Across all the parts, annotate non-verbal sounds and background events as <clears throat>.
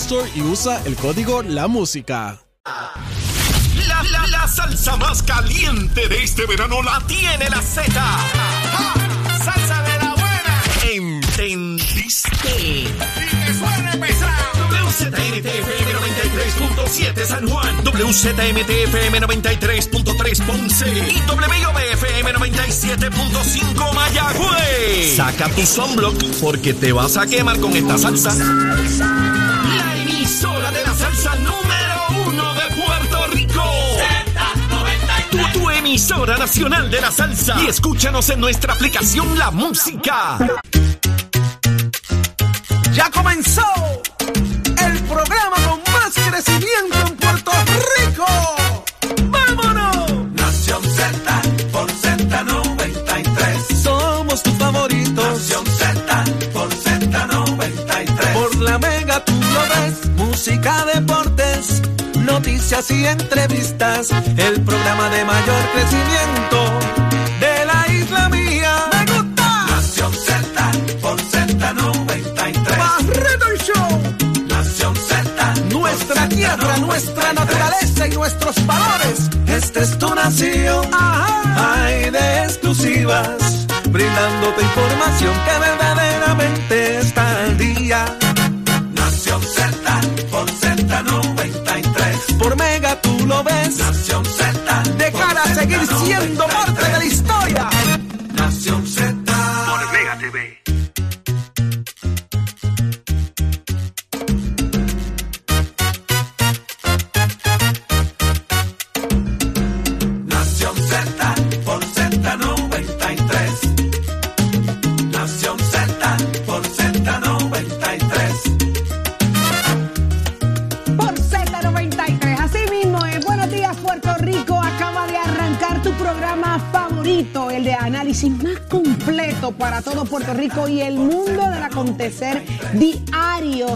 Store y usa el código La Música. La, la, la salsa más caliente de este verano la tiene la Z. Salsa de la buena. ¿Entendiste? WZMTFM 93.7 San Juan. WZMTFM 93.3 Ponce. Y WIOBFM 97.5 Mayagüez. Saca tu sunblock porque te vas a quemar con esta salsa. La emisora de la salsa número uno de Puerto Rico. Tu, tu emisora nacional de la salsa. Y escúchanos en nuestra aplicación La Música. Ya comenzó noticias y entrevistas. El programa de mayor crecimiento de la isla mía. ¡Me gusta! Nación Z por Z93. Barreto y Show. Nación Z. Nuestra tierra, nuestra naturaleza y nuestros valores. Esta es tu nación. Hay de exclusivas. Brindándote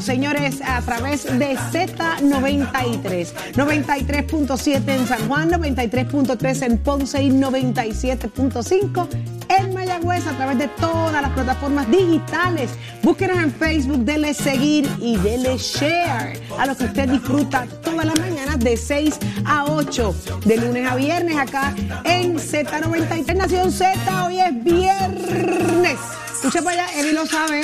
señores, a través de Z93. 93.7 en San Juan, 93.3 en Ponce y 97.5 en Mayagüez a través de todas las plataformas digitales. Búsquenos en Facebook, dele seguir y dele share a lo que usted disfruta todas las mañanas de 6 a 8, de lunes a viernes acá en Z93 Nación Z. Hoy es viernes. Escucha para allá, Eddie lo sabe.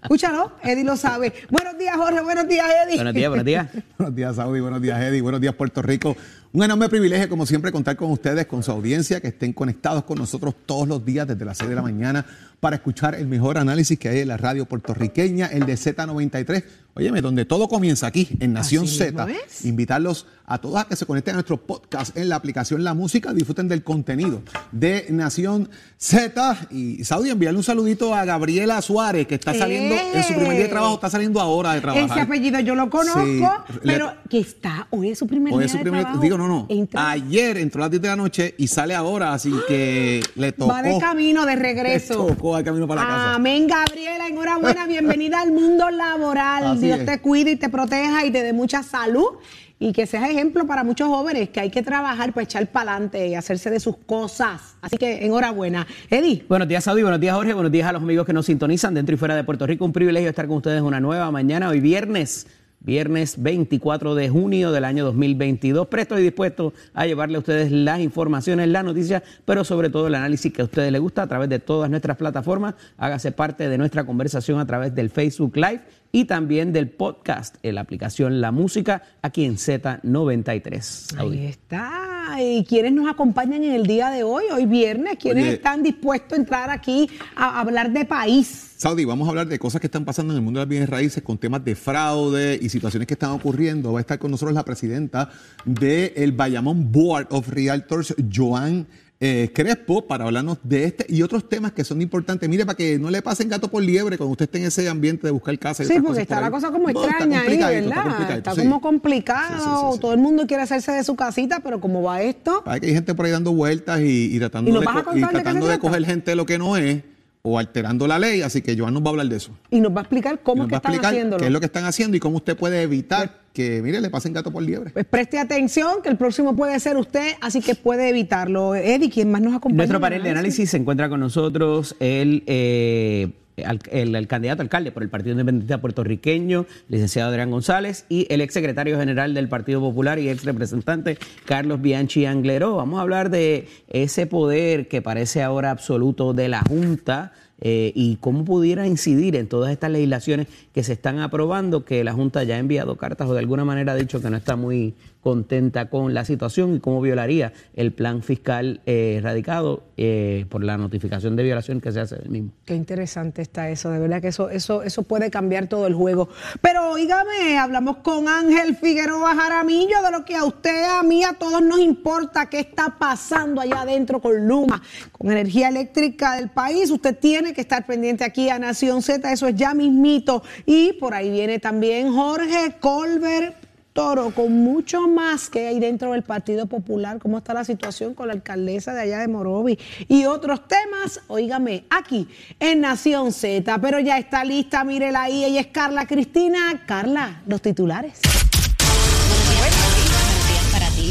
Escúchalo, Eddie lo sabe. Buenos días, Jorge. Buenos días, Eddie. Buenos días, buenos días. <laughs> Buenos días, Saudi. Buenos días, Eddie. Buenos días, Puerto Rico. Un enorme privilegio, como siempre, contar con ustedes, con su audiencia, que estén conectados con nosotros todos los días desde las 6 de la mañana para escuchar el mejor análisis que hay en la radio puertorriqueña, el de Z93. Óyeme, donde todo comienza aquí, en Nación Z. Invitarlos a todos a que se conecten a nuestro podcast en la aplicación La Música, disfruten del contenido de Nación Z. Y Saudi, enviarle un saludito a Gabriela Suárez, que está saliendo en su primer día de trabajo, está saliendo ahora de trabajar. Ese apellido yo lo conozco, Sí, le- pero que está, hoy es su primer Hoy día es su primer, trabajo. digo, no, no. Ayer entró a las 10 de la noche y sale ahora, así que le tocó. Va de camino de Le regreso. tocó al camino para la casa. Amén, Gabriela. Enhorabuena. Bienvenida al mundo laboral. Así Dios te cuide y te proteja y te dé mucha salud. Y que seas ejemplo para muchos jóvenes que hay que trabajar para echar para adelante y hacerse de sus cosas. Así que enhorabuena. Eddie. Buenos días, Saudi. Buenos días, Jorge. Buenos días a los amigos que nos sintonizan dentro y fuera de Puerto Rico. Un privilegio estar con ustedes una nueva mañana. Hoy viernes viernes 24 de junio del año 2022. Presto y dispuesto a llevarle a ustedes las informaciones, las noticias, pero sobre todo el análisis que a ustedes les gusta a través de todas nuestras plataformas. Hágase parte de nuestra conversación a través del Facebook Live y también del podcast en la aplicación La Música aquí en Z93. Ahí está. ¿Y quiénes nos acompañan en el día de hoy, hoy viernes? ¿Quiénes Oye. están dispuestos a entrar aquí a hablar de país? Saudi, vamos a hablar de cosas que están pasando en el mundo de las bienes raíces con temas de fraude y situaciones que están ocurriendo. Va a estar con nosotros la presidenta del Bayamón Board of Realtors, Joan eh, Crespo, para hablarnos de este y otros temas que son importantes. Mire, para que no le pasen gato por liebre cuando usted esté en ese ambiente de buscar casa. y Sí, porque por está la ahí. cosa como No, extraña ahí, está ¿verdad? Está sí. como complicado. Sí, sí. Todo el mundo quiere hacerse de su casita, pero como va esto, Hay que hay gente por ahí dando vueltas y, y tratando, ¿Y de, co- y de tratando de trata? coger gente lo que no es o alterando la ley. Así que Joan nos va a hablar de eso. y nos va a explicar cómo es que están haciéndolo. qué es lo que están haciendo y cómo usted puede evitar que, mire, le pasen gato por liebre. Pues preste atención, que el próximo puede ser usted, así que puede evitarlo. Eddie, ¿quién más nos acompaña? Nuestro panel de análisis se encuentra con nosotros el, eh, el, candidato alcalde por el Partido Independiente puertorriqueño, licenciado Adrián González, y el exsecretario general del Partido Popular y ex representante Carlos Bianchi Angleró. Vamos a hablar de ese poder que parece ahora absoluto de la Junta. eh, y cómo pudiera incidir en todas estas legislaciones que se están aprobando, que la Junta ya ha enviado cartas o de alguna manera ha dicho que no está muy contenta con la situación y cómo violaría el plan fiscal eh, radicado eh, por la notificación de violación que se hace del mismo. Qué interesante está eso, de verdad que eso, eso, eso puede cambiar todo el juego. Pero oígame, hablamos con Ángel Figueroa Jaramillo de lo que a usted, a mí, a todos nos importa, qué está pasando allá adentro con Luma, con energía eléctrica del país. Usted tiene que estar pendiente aquí a Nación Z, eso es ya mismito. Y por ahí viene también Jorge Colbert Toro, con mucho más que hay dentro del Partido Popular, cómo está la situación con la alcaldesa de allá de Morovi y otros temas, óigame, aquí en Nación Z. Pero ya está lista, mírela ahí, ella es Carla Cristina. Carla, los titulares.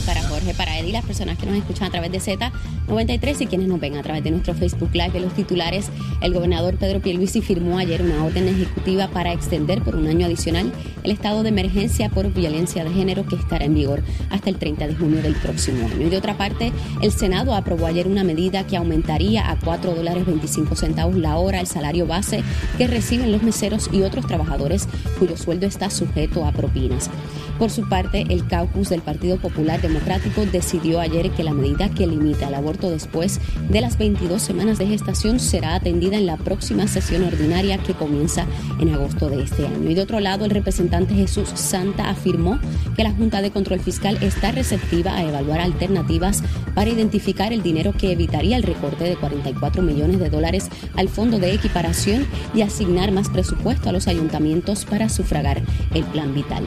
Para Jorge, para Eddie, las personas que nos escuchan a través de Z93 y quienes nos ven a través de nuestro Facebook Live de los titulares. El gobernador Pedro Pierluisi firmó ayer una orden ejecutiva para extender por un año adicional el estado de emergencia por violencia de género que estará en vigor hasta el 30 de junio del próximo año. Y de otra parte, el Senado aprobó ayer una medida que aumentaría a 4 dólares 25 centavos la hora el salario base que reciben los meseros y otros trabajadores cuyo sueldo está sujeto a propinas. Por su parte, el caucus del Partido Popular Democrático decidió ayer que la medida que limita el aborto después de las 22 semanas de gestación será atendida en la próxima sesión ordinaria que comienza en agosto de este año. Y de otro lado, el representante Jesús Santa afirmó que la Junta de Control Fiscal está receptiva a evaluar alternativas para identificar el dinero que evitaría el recorte de 44 millones de dólares al Fondo de Equiparación y asignar más presupuesto a los ayuntamientos para sufragar el plan vital.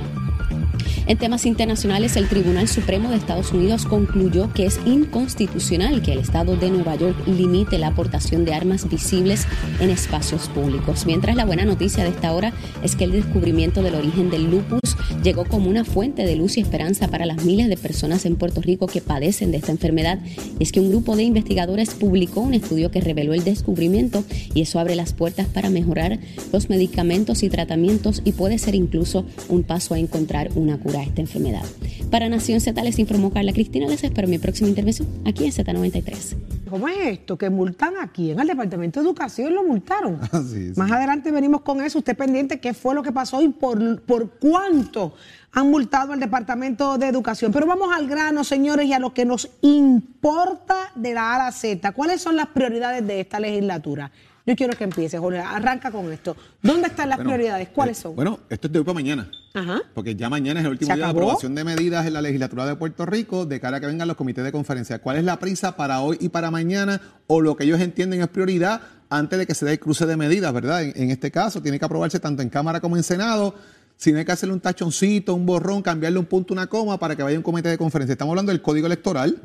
En temas internacionales, el Tribunal Supremo de Estados Unidos concluyó que es inconstitucional que el Estado de Nueva York limite la aportación de armas visibles en espacios públicos. Mientras la buena noticia de esta hora es que el descubrimiento del origen del lupus llegó como una fuente de luz y esperanza para las miles de personas en Puerto Rico que padecen de esta enfermedad. Y es que un grupo de investigadores publicó un estudio que reveló el descubrimiento y eso abre las puertas para mejorar los medicamentos y tratamientos y puede ser incluso un paso a encontrar una cura a esta enfermedad. Para Nación Z les informó Carla Cristina. Les espero mi próxima intervención aquí en Z93. ¿Cómo es esto? Que multan aquí en el Departamento de Educación, lo multaron. <laughs> Ah, sí, sí. Más adelante venimos con eso. Usted pendiente qué fue lo que pasó y por, por cuánto han multado al Departamento de Educación. Pero vamos al grano, señores, y a lo que nos importa de la A a la Z. ¿Cuáles son las prioridades de esta legislatura? Yo quiero que empiece, Jorge. Arranca con esto. ¿Dónde están las Bueno, prioridades? ¿Cuáles eh, son? Bueno, esto es de hoy para mañana. Ajá. Porque ya mañana es el último ¿Se día de aprobación de medidas en la legislatura de Puerto Rico de cara a que vengan los comités de conferencia. ¿Cuál es la prisa para hoy y para mañana? O lo que ellos entienden es prioridad antes de que se dé el cruce de medidas, ¿verdad? En, en este caso, tiene que aprobarse tanto en Cámara como en Senado. Si no hay que hacerle un tachoncito, un borrón, cambiarle un punto, una coma para que vaya un comité de conferencia. Estamos hablando del código electoral,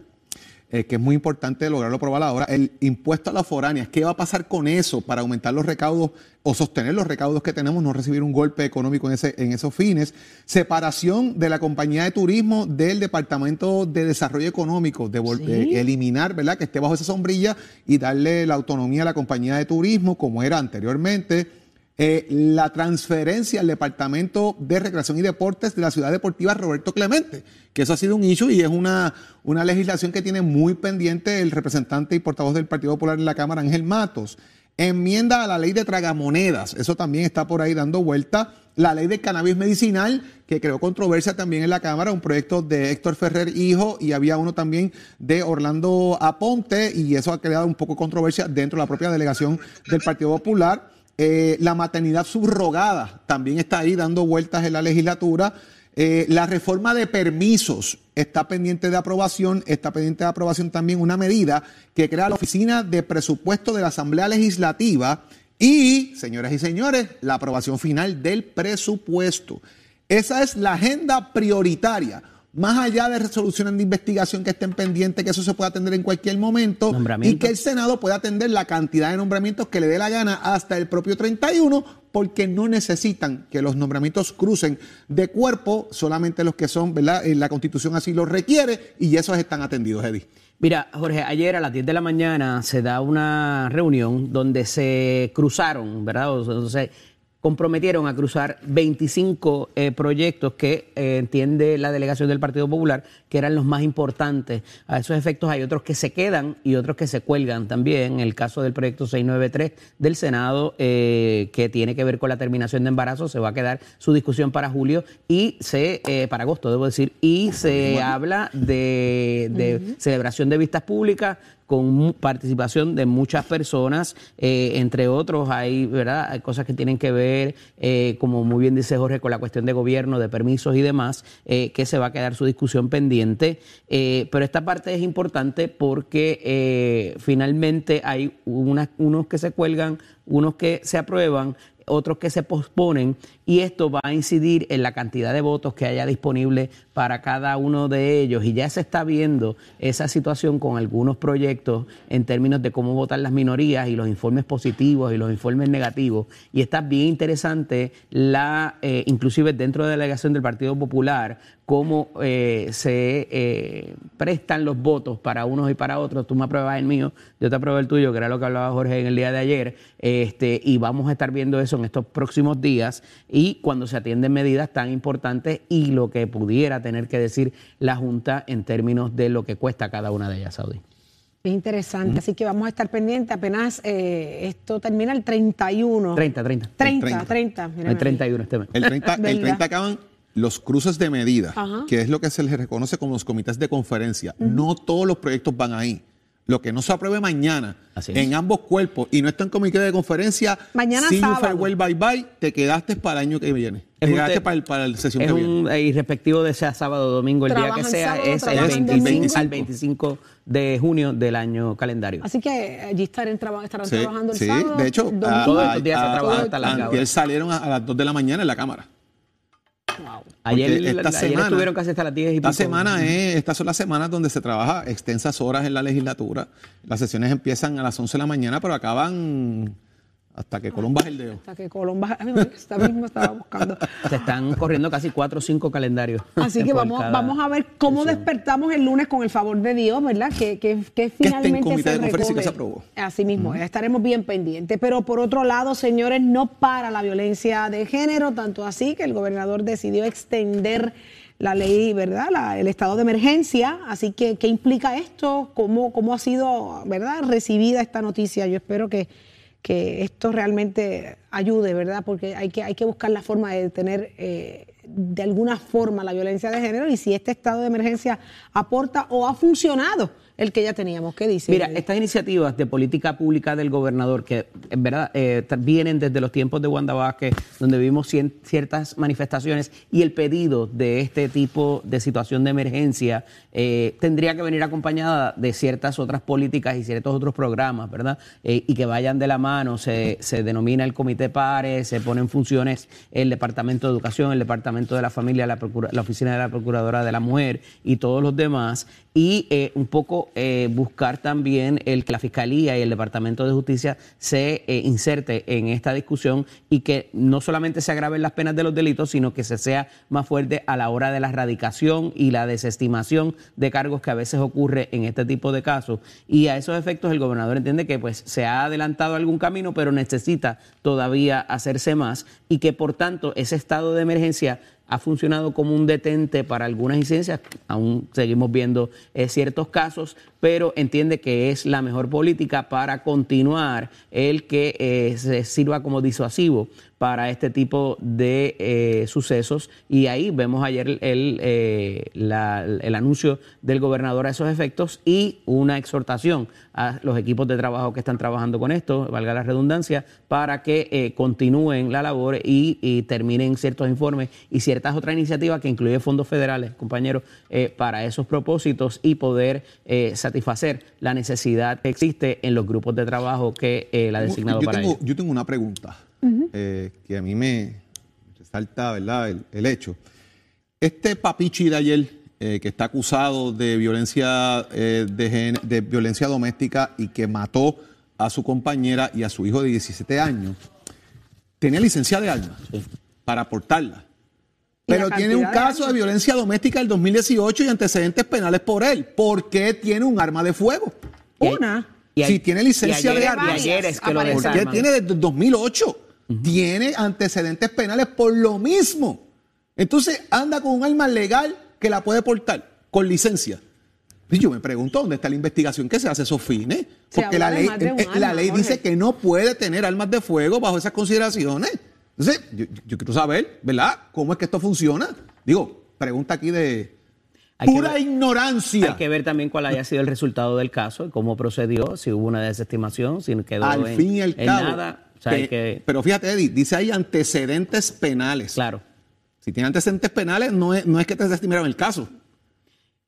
eh, que es muy importante lograrlo aprobar ahora. El impuesto a las foráneas, ¿qué va a pasar con eso para aumentar los recaudos o sostener los recaudos que tenemos, no recibir un golpe económico en, ese, en esos fines? Separación de la compañía de turismo del Departamento de Desarrollo Económico, de Sí. eliminar, ¿verdad? Que esté bajo esa sombrilla y darle la autonomía a la compañía de turismo como era anteriormente. Eh, la transferencia al Departamento de Recreación y Deportes de la Ciudad Deportiva Roberto Clemente, que eso ha sido un issue y es una, una legislación que tiene muy pendiente el representante y portavoz del Partido Popular en la Cámara, Ángel Matos. Enmienda a la ley de tragamonedas, eso también está por ahí dando vuelta. La ley de cannabis medicinal, que creó controversia también en la Cámara, un proyecto de Héctor Ferrer Hijo y había uno también de Orlando Aponte y eso ha creado un poco de controversia dentro de la propia delegación del Partido Popular. Eh, la maternidad subrogada también está ahí dando vueltas en la legislatura. Eh, la reforma de permisos está pendiente de aprobación. Está pendiente de aprobación también una medida que crea la Oficina de Presupuesto de la Asamblea Legislativa y, señoras y señores, la aprobación final del presupuesto. Esa es la agenda prioritaria. Más allá de resoluciones de investigación que estén pendientes, que eso se pueda atender en cualquier momento y que el Senado pueda atender la cantidad de nombramientos que le dé la gana hasta el propio 31, porque no necesitan que los nombramientos crucen de cuerpo, solamente los que son, ¿verdad? Eh, La Constitución así lo requiere y esos están atendidos, Eddie. Mira, Jorge, ayer a las 10 de la mañana se da una reunión donde se cruzaron, ¿verdad? O sea, comprometieron a cruzar 25 eh, proyectos que eh, entiende la delegación del Partido Popular que eran los más importantes. A esos efectos hay otros que se quedan y otros que se cuelgan también. En el caso del proyecto 693 del Senado, eh, que tiene que ver con la terminación de embarazo, se va a quedar su discusión para julio y se, eh, para agosto, debo decir, y se habla de, de celebración de vistas públicas con participación de muchas personas, eh, entre otros hay, ¿verdad? Hay cosas que tienen que ver, eh, como muy bien dice Jorge, con la cuestión de gobierno, de permisos y demás, eh, que se va a quedar su discusión pendiente. Pero esta parte es importante porque finalmente hay unas- unos que se cuelgan, unos que se aprueban, otros que se posponen y esto va a incidir en la cantidad de votos que haya disponible para cada uno de ellos. Y ya se está viendo esa situación con algunos proyectos en términos de cómo votan las minorías y los informes positivos y los informes negativos. Y está bien interesante la eh, inclusive dentro de la delegación del Partido Popular cómo eh, se eh, prestan los votos para unos y para otros. Tú me apruebas el mío, yo te apruebo el tuyo, que era lo que hablaba Jorge en el día de ayer, este, y vamos a estar viendo eso en estos próximos días y cuando se atienden medidas tan importantes y lo que pudiera tener que decir la Junta en términos de lo que cuesta cada una de ellas, Saudi. Es interesante, así que vamos a estar pendientes. Apenas eh, esto termina el 31. 30, 30. 30, 30. 30. mírame El ahí. 31 este mes. El 30, el ¿Verdad? 30 acaban los cruces de medida, Ajá. que es lo que se les reconoce como los comités de conferencia. No todos los proyectos van ahí. Lo que no se apruebe mañana en ambos cuerpos y no está en comité de conferencia, Mañana sábado. farewell, bye bye, te quedaste para el año que viene. Es Te quedaste te- para el, para el sesión Es que viene. un, eh, irrespectivo de sea sábado o domingo, el día que sea, sábado, es el trabajan 25, domingo. al 25 de junio del año calendario. Así que allí estarán, traba- estarán Sí, trabajando el sí, sábado. de hecho, domingo. a- Todos estos días se trabaja hasta horas. salieron a, a las 2 de la mañana en la Cámara. Ayer, esta ayer semana- estuvieron casi hasta las 10 y Esta semana es, estas son las semanas donde se trabaja extensas horas en la legislatura. Las sesiones empiezan a las 11 de la mañana, pero acaban hasta que Colón baje el dedo. Hasta que Colón mira, Esta misma estaba buscando. <laughs> Se están corriendo casi cuatro o cinco calendarios. Así que vamos, vamos a ver cómo sesión. despertamos el lunes con el favor de Dios, ¿verdad? Que, que, que finalmente comité se de conferencia que se aprobó. Así mismo, estaremos bien pendientes. Pero por otro lado, señores, no para la violencia de género, tanto así que el gobernador decidió extender la ley, ¿verdad? La- el estado de emergencia. Así que, ¿qué implica esto? ¿Cómo, cómo ha sido, ¿verdad? Recibida esta noticia. Yo espero que, que esto realmente ayude, ¿verdad? Porque hay que, hay que buscar la forma de detener eh, de alguna forma la violencia de género y si este estado de emergencia aporta o ha funcionado el que ya teníamos. ¿Qué dice? Mira, estas iniciativas de política pública del gobernador, que en verdad eh, vienen desde los tiempos de Wanda Vázquez, donde vimos ciertas manifestaciones y el pedido de este tipo de situación de emergencia eh, tendría que venir acompañada de ciertas otras políticas y ciertos otros programas, ¿verdad? Eh, y que vayan de la mano. Se, se denomina el comité PARE, se pone en funciones el Departamento de Educación, el Departamento de la Familia, la, Oficina de la Procuradora de la Mujer y todos los demás. Y un poco eh, buscar también el que la Fiscalía y el Departamento de Justicia se eh, inserte en esta discusión y que no solamente se agraven las penas de los delitos, sino que se sea más fuerte a la hora de la erradicación y la desestimación de cargos que a veces ocurre en este tipo de casos. Y a esos efectos el gobernador entiende que pues se ha adelantado algún camino, pero necesita todavía hacerse más y que por tanto ese estado de emergencia ha funcionado como un detente para algunas incidencias, aún seguimos viendo eh, ciertos casos, pero entiende que es la mejor política para continuar el que eh, se sirva como disuasivo para este tipo de eh, sucesos. Y ahí vemos ayer el, eh, el anuncio del gobernador a esos efectos y una exhortación a los equipos de trabajo que están trabajando con esto, valga la redundancia, para que continúen la labor y, terminen ciertos informes y ciertas otras iniciativas que incluyen fondos federales, compañeros, para esos propósitos y poder eh, satisfacer la necesidad que existe en los grupos de trabajo que eh, la ha designado yo, para tengo, ello. yo tengo una pregunta eh, que a mí me resalta ¿verdad? El, el hecho. Este papichi de ayer, eh, que está acusado de violencia, eh, de, gen- de violencia doméstica y que mató a su compañera y a su hijo de 17 años, tenía licencia de armas para portarla. Pero tiene un de caso de violencia doméstica del 2018 y antecedentes penales por él. ¿Por qué tiene un arma de fuego? Una. Y si tiene licencia y ayer- de armas. Y ayer es que lo. ¿Por qué tiene desde el 2008? Tiene antecedentes penales por lo mismo. Entonces anda con un arma legal que la puede portar con licencia. Y yo me pregunto dónde está la investigación que se hace esos fines. Porque la ley, la ley dice que no puede tener armas de fuego bajo esas consideraciones. Entonces, yo, yo quiero saber, ¿verdad? ¿Cómo es que esto funciona? Digo, pregunta aquí de Hay pura ver- ignorancia. Hay que ver también cuál haya sido el resultado del caso, y cómo procedió, si hubo una desestimación, si quedó Al en, fin y al en cabo. nada. O sea, que- que, Pero fíjate, Eddie, dice ahí antecedentes penales. claro. Si tiene antecedentes penales, no es, no es que te desestimaron el caso.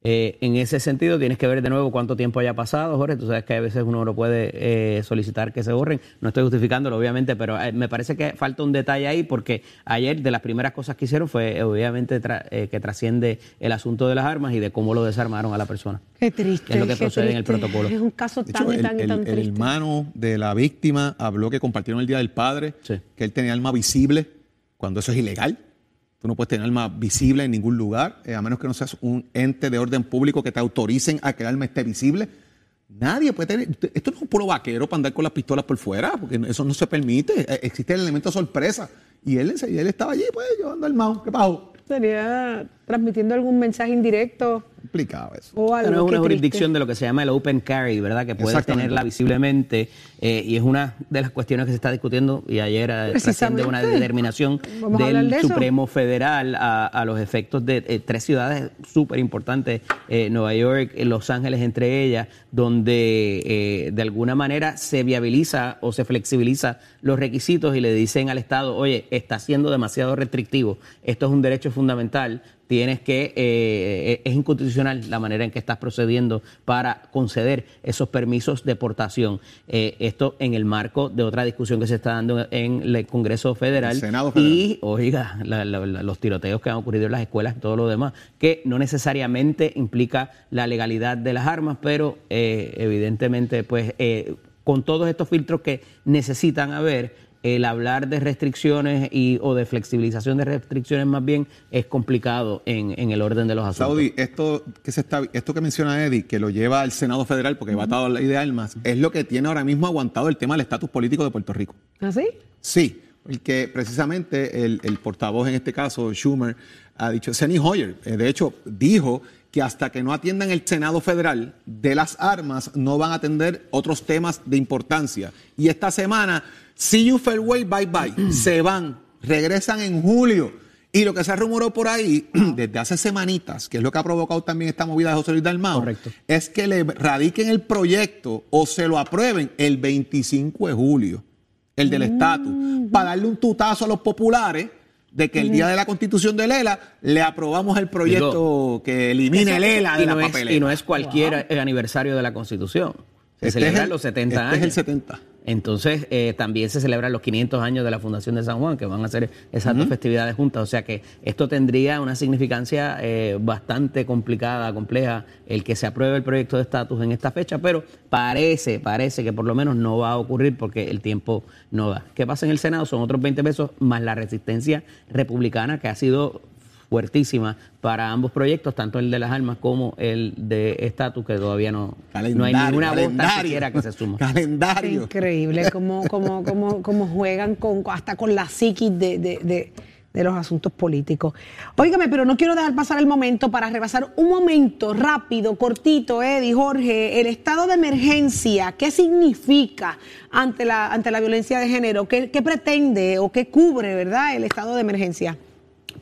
Eh, en ese sentido, tienes que ver de nuevo cuánto tiempo haya pasado, Jorge. Tú sabes que a veces uno no puede eh, solicitar que se borren. No estoy justificándolo, obviamente, pero eh, me parece que falta un detalle ahí porque ayer de las primeras cosas que hicieron fue, eh, obviamente, tra- eh, que trasciende el asunto de las armas y de cómo lo desarmaron a la persona. Qué triste. Es lo que procede en el protocolo. Es un caso De tan hecho, y el, tan y el- tan el triste. hermano de la víctima habló que compartieron el Día del Padre, Sí. que él tenía arma visible, cuando eso es ilegal. Tú no puedes tener arma visible en ningún lugar, eh, a menos que no seas un ente de orden público que te autoricen a que el arma esté visible. Nadie puede tener. Esto no es un puro vaquero para andar con las pistolas por fuera, porque eso no se permite. Eh, Existe el elemento sorpresa. Y él, estaba allí, pues, llevando armado. ¿Qué pasó? Sería transmitiendo algún mensaje indirecto Complicado eso. o algo. Esta no es una triste. jurisdicción de lo que se llama el open carry, ¿verdad? Que puedes tenerla visiblemente eh, y es una de las cuestiones que se está discutiendo y ayer eh, trasciende una determinación del de. Supremo Federal a, a los efectos de eh, tres ciudades súper importantes, eh, Nueva York, Los Ángeles entre ellas, donde eh, de alguna manera se viabiliza o se flexibiliza los requisitos y le dicen al Estado, oye, está siendo demasiado restrictivo, esto es un derecho fundamental, tienes que, eh, es inconstitucional la manera en que estás procediendo para conceder esos permisos de portación. Eh, esto en el marco de otra discusión que se está dando en el Congreso Federal. El Senado Federal. Y, oiga, la- la- la- los tiroteos que han ocurrido en las escuelas y todo lo demás, que no necesariamente implica la legalidad de las armas, pero eh, evidentemente, pues, eh, con todos estos filtros que necesitan haber, el hablar de restricciones y, o de flexibilización de restricciones más bien es complicado en, en el orden de los asuntos. Saudi, esto que se está, esto que menciona Eddie, que lo lleva al Senado Federal porque va atado a la ley de armas, es lo que tiene ahora mismo aguantado el tema del estatus político de Puerto Rico. ¿Ah, sí? Sí, porque precisamente el, el portavoz en este caso, Schumer, ha dicho, Seni Hoyer, eh, de hecho, dijo que hasta que no atiendan el Senado Federal de las armas, no van a atender otros temas de importancia. Y esta semana, see you farewell, bye bye, <clears throat> se van, regresan en julio. Y lo que se ha rumorado por ahí <clears throat> desde hace semanitas, que es lo que ha provocado también esta movida de José Luis Dalmao, Correcto. es que le radiquen el proyecto o se lo aprueben el 25 de julio, el del estatus, para darle un tutazo a los populares de que el día de la constitución de Lela le aprobamos el proyecto que elimine Lela de y, la no es, papelera. y no es cualquier aniversario de la Constitución. Se Este es celebran el- los 70 este años. es el 70. Entonces, eh, también se celebran los 500 años de la Fundación de San Juan, que van a ser esas dos festividades juntas. O sea que esto tendría una significancia eh, bastante complicada, compleja, el que se apruebe el proyecto de estatus en esta fecha, pero parece, parece que por lo menos no va a ocurrir porque el tiempo no da. ¿Qué pasa en el Senado? Son otros 20 pesos más la resistencia republicana que ha sido fuertísima para ambos proyectos, tanto el de las armas como el de estatus, que todavía no, no hay ninguna vota siquiera que se suma. <laughs> Calendario. Increíble cómo, cómo, cómo, cómo juegan con, hasta con la psiquis de, de- de- de los asuntos políticos. Óigame, pero no quiero dejar pasar el momento para rebasar un momento rápido, cortito, Eddie, Jorge, el estado de emergencia, ¿qué significa ante la, ante la violencia de género? ¿Qué, qué pretende o qué cubre, verdad, el estado de emergencia?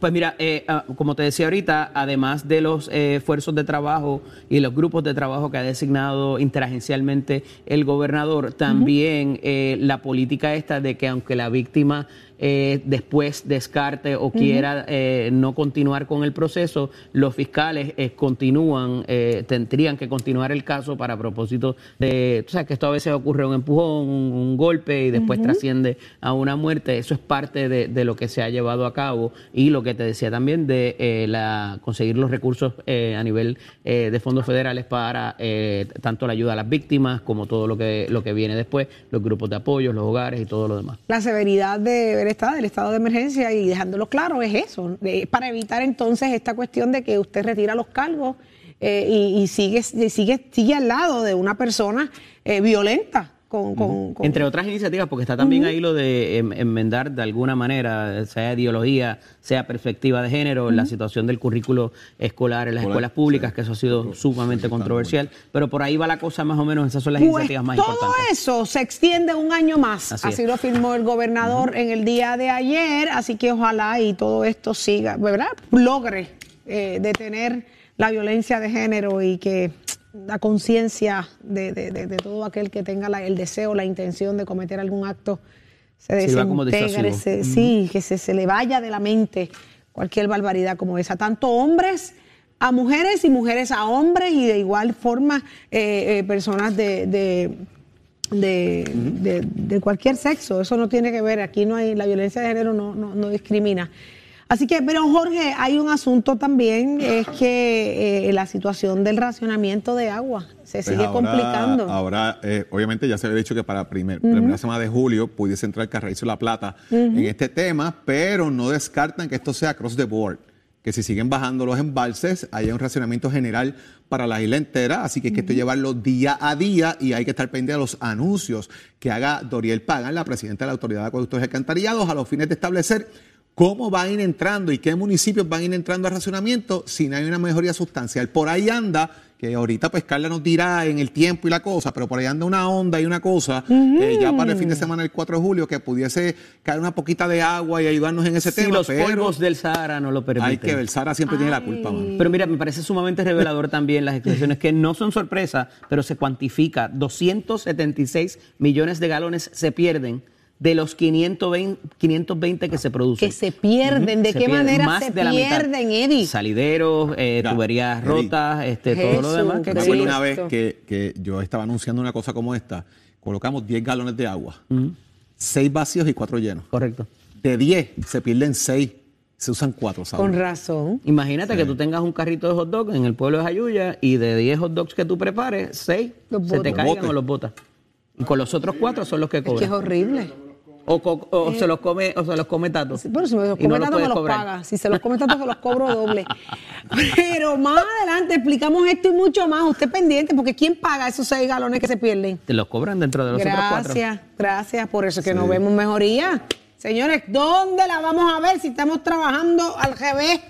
Pues mira, eh, ah, como te decía ahorita, además de los eh, esfuerzos de trabajo y los grupos de trabajo que ha designado interagencialmente el gobernador, también eh, la política esta de que aunque la víctima eh, después descarte o quiera eh, no continuar con el proceso, los fiscales eh, continúan, tendrían que continuar el caso para propósito de, tú sabes que esto a veces ocurre un empujón, un, un golpe y después trasciende a una muerte. Eso es parte de, de lo que se ha llevado a cabo y lo que te decía también de la, conseguir los recursos a nivel de fondos federales para tanto la ayuda a las víctimas como todo lo que, lo que viene después, los grupos de apoyo, los hogares y todo lo demás. La severidad de, estado, del estado de emergencia y dejándolo claro es eso, de- para evitar entonces esta cuestión de que usted retira los cargos eh, y, y sigue, sigue, sigue al lado de una persona eh, violenta. Con, con- con- Entre otras iniciativas, porque está también ahí lo de em- enmendar de alguna manera, sea ideología, sea perspectiva de género, la situación del currículo escolar en las escuelas públicas, que eso ha sido sumamente controversial, pero por ahí va la cosa más o menos, esas son las Pues iniciativas más todo importantes. eso se extiende un año más. Así lo firmó el gobernador en el día de ayer. Así que ojalá y todo esto siga, ¿verdad? Logre eh, detener la violencia de género y que la conciencia de, de- de- de todo aquel que tenga la- el deseo, la intención de cometer algún acto se desintegre, se- sí, que se, se le vaya de la mente cualquier barbaridad como esa. Tanto hombres a mujeres y mujeres a hombres y de igual forma eh, eh, personas de, de, de- de- de cualquier sexo. Eso no tiene que ver, aquí no hay, la violencia de género no, no, no discrimina. Así que, pero Jorge, hay un asunto también, es que eh, la situación del racionamiento de agua se Pues sigue ahora- complicando. Ahora, eh, obviamente, ya se había dicho que para primer, primera semana de julio pudiese entrar Carrizo La Plata en este tema, pero no descartan que esto sea across the board. Que si siguen bajando los embalses, haya un racionamiento general para la isla entera. Así que hay que esto llevarlo día a día y hay que estar pendiente de los anuncios que haga Doriel Pagan, la presidenta de la Autoridad de Acueductos y Alcantarillados, a los fines de establecer cómo van a ir entrando y qué municipios van a ir entrando a racionamiento si no hay una mejoría sustancial. Por ahí anda, que ahorita pues Carla nos dirá en el tiempo y la cosa, pero por ahí anda una onda y una cosa, eh, ya para el fin de semana del 4 de julio, que pudiese caer una poquita de agua y ayudarnos en ese Si tema. los pero polvos del Sahara no lo permiten. hay que ver, Sara siempre tiene la culpa, man. Pero mira, me parece sumamente revelador también las expresiones que no son sorpresa, pero se cuantifica. 276 millones de galones se pierden de los 520, 520 que se producen. que se pierden, ¿de Se qué pierden manera más se pierden, Eddie? Salideros, eh, tuberías Eddie. rotas, este, todo lo demás. Que Me acuerdo una vez que, que yo estaba anunciando una cosa como esta, colocamos 10 galones de agua, 6 vacíos y 4 llenos. Correcto. De 10 se pierden 6, se usan 4, ¿sabes? Con razón. Imagínate que tú tengas un carrito de hot dog en el pueblo de Jayuya y de 10 hot dogs que tú prepares, 6 Los se te caigan o los botas. Y con los otros 4 son los que Es que es cobran. horrible. O, co- o se los come o se los come Tato. Bueno, si me los no come lo tanto, me puedes los cobrar. paga. Si se los come tanto, se los cobro doble. Pero más adelante explicamos esto y mucho más. Usted pendiente, porque ¿quién paga esos seis galones que se pierden? Te los cobran dentro de los otros cuatro. Gracias, gracias. Por eso es que no vemos mejoría. Señores, ¿dónde la vamos a ver si estamos trabajando al revés?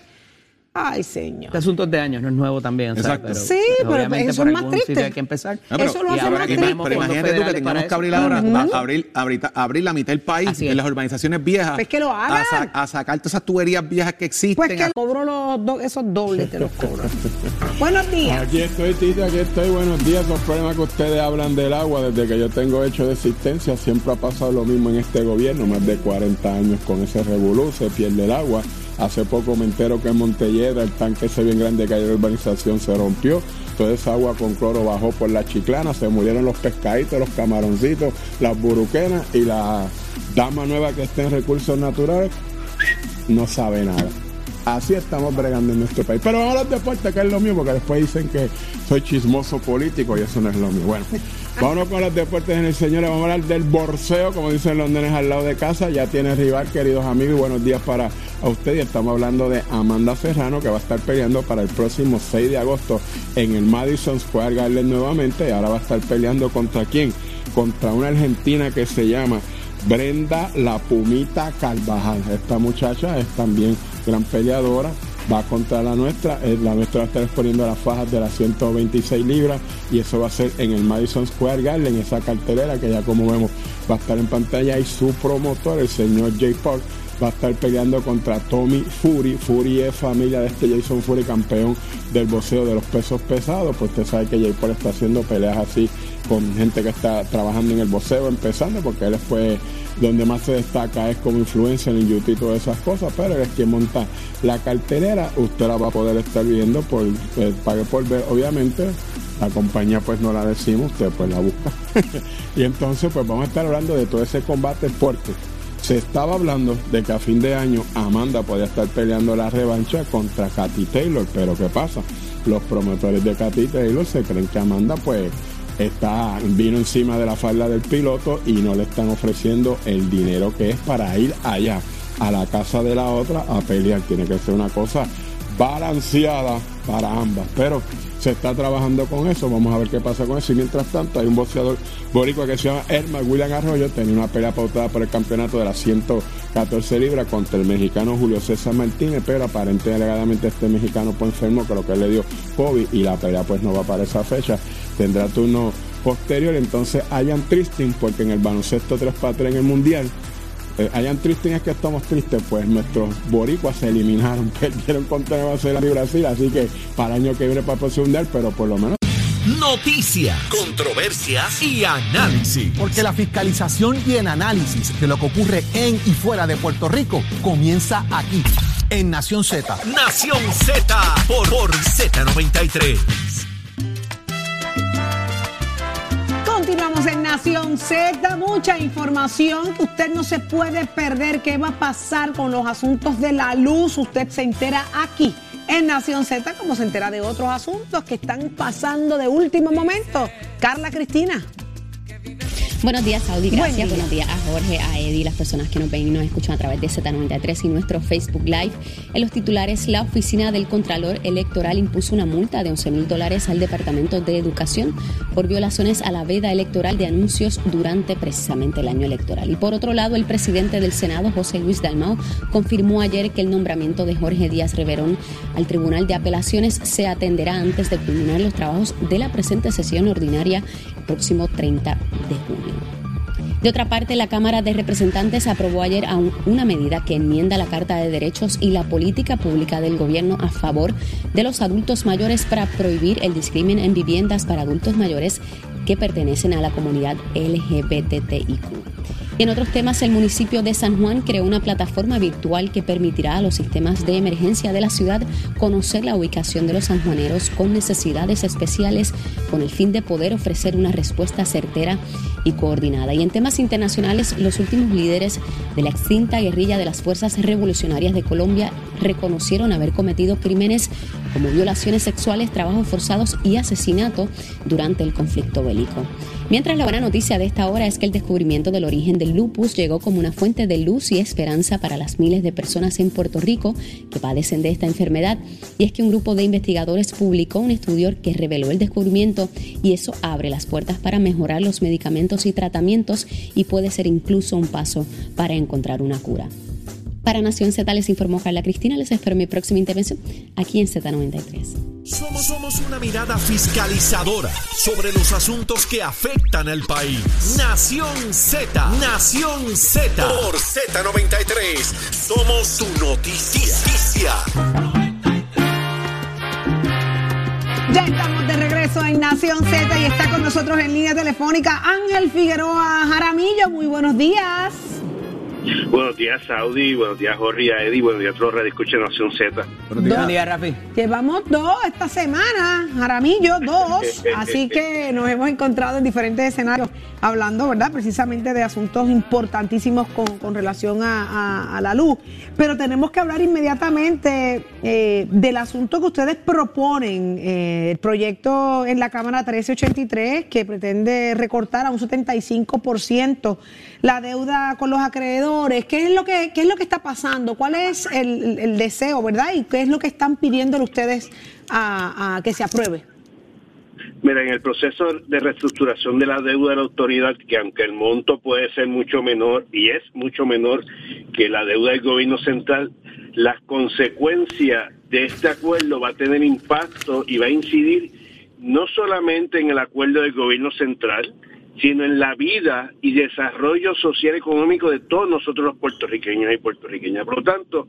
Ay, señor. Este asunto es de años, no es nuevo también. ¿sabes? Exacto. Sí, pero eso por es más triste. hay que empezar. Ah, pero- Eso lo hace ahora más que triste. Pero imagínate tú que tengamos que abrir ahora, a- abrir, abrir, abrir la mitad del país, en las urbanizaciones viejas. Pues que lo hagan. A, sa- a sacar todas esas tuberías viejas que existen. Pues que a- cobro los do- esos dobles, te los <laughs> cobro. Buenos días. Aquí estoy, Tita, aquí estoy. Buenos días. Esos problemas que ustedes hablan del agua, desde que yo tengo hecho de existencia, siempre ha pasado lo mismo en este gobierno. Más de 40 años con ese revolú, se pierde el agua. Hace poco me entero que en Montelledra el tanque ese bien grande que hay en la urbanización se rompió. Toda esa agua con cloro bajó por la chiclana, se murieron los pescaditos, los camaroncitos, las buruquenas y la dama nueva que está en recursos naturales no sabe nada. Así estamos bregando en nuestro país. Pero vamos a los deportes, que es lo mío, porque después dicen que soy chismoso político y eso no es lo mío. Bueno, <laughs> vámonos con los deportes en el señor. Vamos a hablar del borseo, como dicen los nenes al lado de casa. Ya tiene rival, queridos amigos, y buenos días para a usted. Y estamos hablando de Amanda Serrano, que va a estar peleando para el próximo 6 de agosto en el Madison Square Garden nuevamente. Y ahora va a estar peleando contra quién? Contra una argentina que se llama Brenda La Pumita Carvajal. Esta muchacha es también gran peleadora. Va contra la nuestra. Eh, La nuestra va a estar exponiendo las fajas de las 126 libras y eso va a ser en el Madison Square Garden, esa cartelera que ya como vemos va a estar en pantalla y su promotor, el señor Jay Park, va a estar peleando contra Tommy Fury. Fury es familia de este Jason Fury, campeón del boxeo de los pesos pesados. Pues usted sabe que Jay Paul está haciendo peleas así con gente que está trabajando en el boxeo, empezando, porque él fue donde más se destaca es como influencer en YouTube y todas esas cosas, pero él es quien monta la cartelera, usted la va a poder estar viendo por, eh, pague por ver, obviamente, la compañía pues no la decimos, usted pues la busca. <laughs> y entonces pues vamos a estar hablando de todo ese combate fuerte. Se estaba hablando de que a fin de año Amanda podía estar peleando la revancha contra Katy Taylor, pero ¿qué pasa? Los promotores de Katy Taylor se creen que Amanda pues está vino encima de la falda del piloto y no le están ofreciendo el dinero que es para ir allá a la casa de la otra a pelear. Tiene que ser una cosa balanceada para ambas, pero se está trabajando con eso, vamos a ver qué pasa con eso. Y mientras tanto, hay un boxeador boricua que se llama Elma William Arroyo, tenía una pelea pautada por el campeonato de las 114 libras contra el mexicano Julio César Martínez, pero aparentemente alegadamente este mexicano fue enfermo, creo que le dio COVID y la pelea pues no va para esa fecha, tendrá turno posterior. Entonces, hayan Tristin, porque en el baloncesto 3x3 en el mundial eh, hayan tristes es que estamos tristes, pues nuestros boricuas se eliminaron, <laughs> perdieron contra Nueva Zelanda y Brasil, así que para el año que viene para el próximo mundial, pero por lo menos Noticias, controversias y análisis. Porque la fiscalización y el análisis de lo que ocurre en y fuera de Puerto Rico comienza aquí, en Nación Z. Nación Z por, por Z93. Nación Z, mucha información que usted no se puede perder. ¿Qué va a pasar con los asuntos de la luz? Usted se entera aquí en Nación Z, como se entera de otros asuntos que están pasando de último momento. Carla Cristina. Buenos días, Saudi. Gracias. Buen día. Buenos días a Jorge, a Eddie, las personas que nos ven y nos escuchan a través de Z93 y nuestro Facebook Live. En los titulares, la oficina del Contralor Electoral impuso una multa de 11 mil dólares al Departamento de Educación por violaciones a la veda electoral de anuncios durante precisamente el año electoral. Y por otro lado, el presidente del Senado, José Luis Dalmao, confirmó ayer que el nombramiento de Jorge Díaz Reverón al Tribunal de Apelaciones se atenderá antes de culminar los trabajos de la presente sesión ordinaria el próximo 30 de junio. De otra parte, la Cámara de Representantes aprobó ayer una medida que enmienda la Carta de Derechos y la política pública del gobierno a favor de los adultos mayores para prohibir el discrimen en viviendas para adultos mayores que pertenecen a la comunidad LGBTIQ. En otros temas, el municipio de San Juan creó una plataforma virtual que permitirá a los sistemas de emergencia de la ciudad conocer la ubicación de los sanjuaneros con necesidades especiales con el fin de poder ofrecer una respuesta certera y coordinada. Y en temas internacionales, los últimos líderes de la extinta guerrilla de las Fuerzas Revolucionarias de Colombia reconocieron haber cometido crímenes como violaciones sexuales, trabajos forzados y asesinato durante el conflicto bélico. Mientras la buena noticia de esta hora es que el descubrimiento del origen del lupus llegó como una fuente de luz y esperanza para las miles de personas en Puerto Rico que padecen de esta enfermedad. Y es que un grupo de investigadores publicó un estudio que reveló el descubrimiento y eso abre las puertas para mejorar los medicamentos y tratamientos y puede ser incluso un paso para encontrar una cura. Para Nación Z les informó Carla Cristina. Les espero en mi próxima intervención aquí en Z93. Somos, somos una mirada fiscalizadora sobre los asuntos que afectan al país. Nación Z, Nación Z. Por Z93, somos su noticia. Ya estamos de regreso en Nación Z y está con nosotros en línea telefónica Ángel Figueroa Jaramillo. Muy buenos días. Buenos días, Saudi. Buenos días, Jorge y a Eddie. Buenos días a todos los Escucha Nación Z. Buenos días. Buen día, Rafi. Llevamos dos esta semana, Jaramillo, dos. <laughs> Así que nos hemos encontrado en diferentes escenarios hablando, ¿verdad? Precisamente de asuntos importantísimos con, con relación a, a- a la luz. Pero tenemos que hablar inmediatamente eh, del asunto que ustedes proponen, eh, el proyecto en la Cámara 1383 que pretende recortar a un 75% la deuda con los acreedores. ¿Qué es lo que, qué es lo que está pasando? ¿Cuál es el, el- deseo, verdad? ¿Y qué es lo que están pidiendo ustedes a, a que se apruebe? Mira, en el proceso de reestructuración de la deuda de la autoridad, que aunque el monto puede ser mucho menor y es mucho menor que la deuda del gobierno central, las consecuencias de este acuerdo va a tener impacto y va a incidir no solamente en el acuerdo del gobierno central, sino en la vida y desarrollo social y económico de todos nosotros los puertorriqueños y puertorriqueñas. Por lo tanto,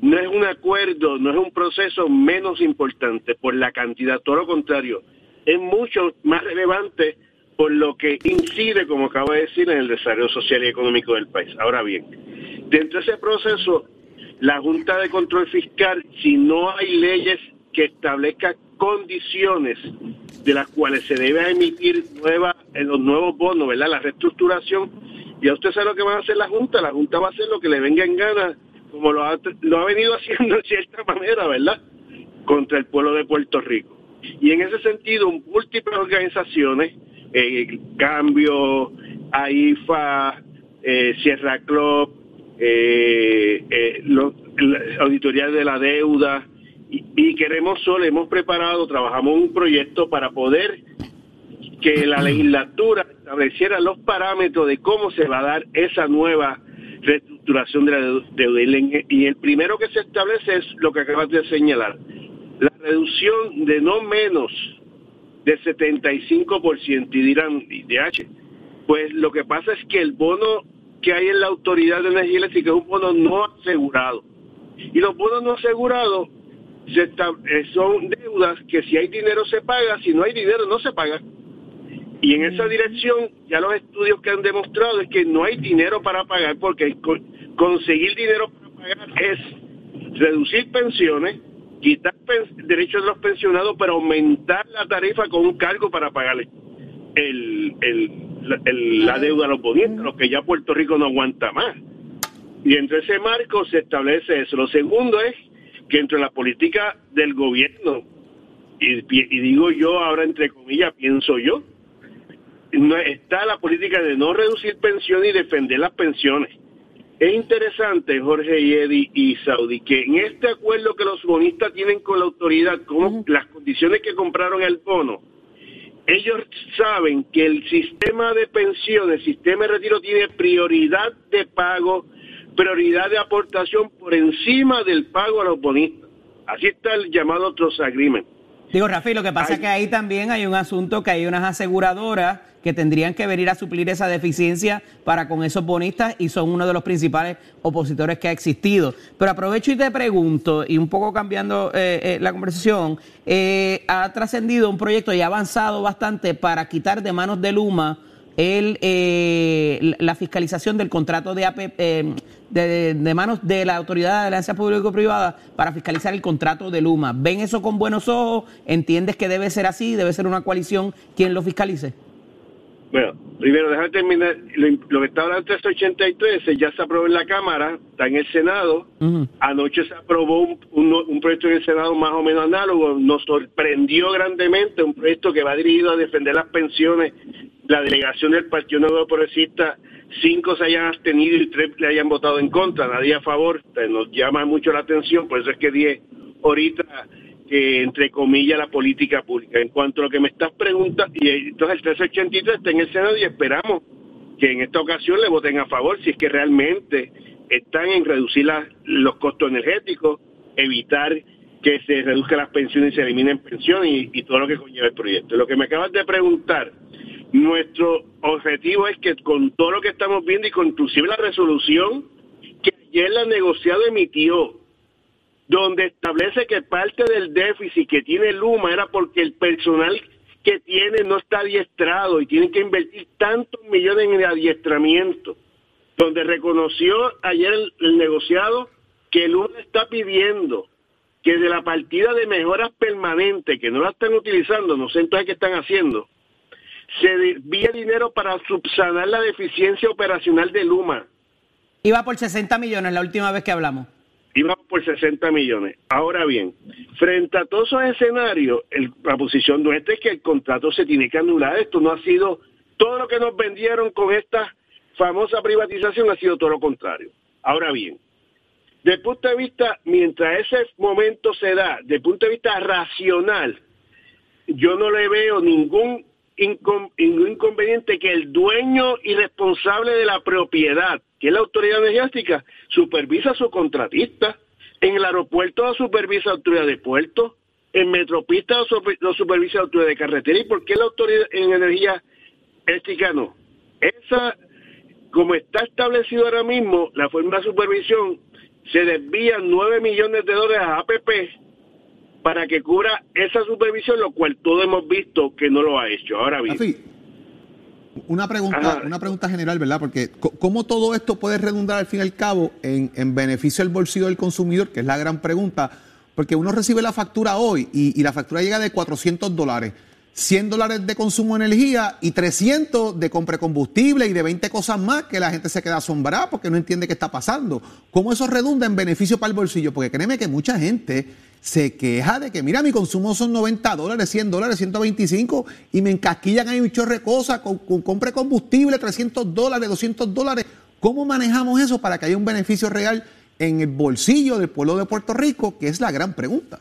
no es un acuerdo, no es un proceso menos importante por la cantidad, todo lo contrario, es mucho más relevante por lo que incide, como acabo de decir, en el desarrollo social y económico del país. Ahora bien, dentro de ese proceso, la Junta de Control Fiscal, si no hay leyes que establezcan condiciones de las cuales se debe emitir nueva, en los nuevos bonos, ¿verdad? La reestructuración, ya usted sabe lo que va a hacer la Junta, la Junta va a hacer lo que le venga en gana, como lo ha, venido <laughs> haciendo en cierta manera, ¿verdad? Contra el pueblo de Puerto Rico. Y en ese sentido, múltiples organizaciones, eh, Cambio, AIFA, eh, Sierra Club, eh, eh, lo- la de la deuda, y, queremos solo, hemos preparado, trabajamos un proyecto para poder que la legislatura estableciera los parámetros de cómo se va a dar esa nueva reestructuración de la deu- deuda. Y el- primero que se establece es lo que acabas de señalar, la reducción de no menos del 75%. Y dirán, DH, pues lo que pasa es que el bono que hay en la Autoridad de Energía Eléctrica es un bono no asegurado. Y los bonos no asegurados se eh, son deudas que si hay dinero se paga, si no hay dinero no se paga. Y en esa dirección, ya los estudios que han demostrado es que no hay dinero para pagar, porque con- conseguir dinero para pagar es reducir pensiones, quitar pen- derechos de los pensionados, pero aumentar la tarifa con un cargo para pagarle el, el- la, el- la deuda a los bonistas, lo que ya Puerto Rico no aguanta más. Y entre ese marco se establece eso. Lo segundo es que entre la política del gobierno, y, y digo yo ahora entre comillas, pienso yo, no, está la política de no reducir pensiones y defender las pensiones. Es interesante, Jorge y Eddie y Saudi, que en este acuerdo que los bonistas tienen con la autoridad, como las condiciones que compraron el bono, ellos saben que el sistema de pensiones, el sistema de retiro tiene prioridad de pago, prioridad de aportación por encima del pago a los bonistas. Así está el llamado Trust Agreement. Digo, Rafi, lo que pasa Ay. es que ahí también hay un asunto que hay unas aseguradoras que tendrían que venir a suplir esa deficiencia para con esos bonistas y son uno de los principales opositores que ha existido. Pero aprovecho y te pregunto, y un poco cambiando eh, eh, la conversación, eh, ha trascendido un proyecto y ha avanzado bastante para quitar de manos de Luma el, eh, la fiscalización del contrato de, AP, de, de manos de la Autoridad de Alianza Público-Privada para fiscalizar el contrato de Luma. ¿Ven eso con buenos ojos? ¿Entiendes que debe ser así? ¿Debe ser una coalición quien lo fiscalice? Bueno, primero, déjame terminar. Lo, lo que está hablando de 383 ya se aprobó en la Cámara, está en el Senado. Anoche se aprobó un, un- un proyecto en el Senado más o menos análogo. Nos sorprendió grandemente un proyecto que va dirigido a defender las pensiones. La delegación del Partido Nuevo Progresista, cinco se hayan abstenido y tres le hayan votado en contra, nadie a favor. Eh, Nos llama mucho la atención, por eso es que dije ahorita que entre comillas la política pública. En cuanto a lo que me estás preguntando, y entonces el 383 está en el Senado y esperamos que en esta ocasión le voten a favor si es que realmente están en reducir los costos energéticos, evitar que se reduzcan las pensiones y se eliminen pensiones y, todo lo que conlleva el proyecto. Lo que me acabas de preguntar, nuestro objetivo es que con todo lo que estamos viendo y con inclusive la resolución que ayer la negociado emitió, donde establece que parte del déficit que tiene Luma era porque el personal que tiene no está adiestrado y tienen que invertir tantos millones en el adiestramiento donde reconoció ayer el, el negociado que UNE está pidiendo que de la partida de mejoras permanentes, que no la están utilizando, no sé entonces qué están haciendo, se desvía dinero para subsanar la deficiencia operacional de Luma. Iba por 60 millones la última vez que hablamos. Iba por 60 millones. Ahora bien, frente a todos esos escenarios, el- la posición nuestra es que el contrato se tiene que anular. Esto no ha sido, todo lo que nos vendieron con esta famosa privatización ha sido todo lo contrario. Ahora bien, desde el punto de vista, mientras ese momento se da, desde el punto de vista racional, yo no le veo ningún, ningún inconveniente que el dueño y responsable de la propiedad, que es la autoridad energética, supervisa a su contratista. En el aeropuerto lo supervisa la autoridad de puerto. En Metropista lo supervisa la autoridad de carretera. ¿Y por qué la autoridad en energía eléctrica no? Esa, como está establecido ahora mismo, la forma de supervisión, se desvían 9 millones de dólares a APP para que cubra esa supervisión, lo cual todos hemos visto que no lo ha hecho. Ahora bien, una pregunta, Ajá. una pregunta general, ¿verdad? Porque ¿cómo todo esto puede redundar al fin y al cabo en, en beneficio del bolsillo del consumidor? Que es la gran pregunta. Porque uno recibe la factura hoy y, y la factura llega de 400 dólares. 100 dólares de consumo de energía y 300 de compra de combustible y de 20 cosas más que la gente se queda asombrada porque no entiende qué está pasando. ¿Cómo eso redunda en beneficio para el bolsillo? Porque créeme que mucha gente se queja de que, mira, mi consumo son 90 dólares, 100 dólares, 125 y me encasquillan ahí un de cosas con, con compra de combustible, 300 dólares, 200 dólares. ¿Cómo manejamos eso para que haya un beneficio real en el bolsillo del pueblo de Puerto Rico? Que es la gran pregunta.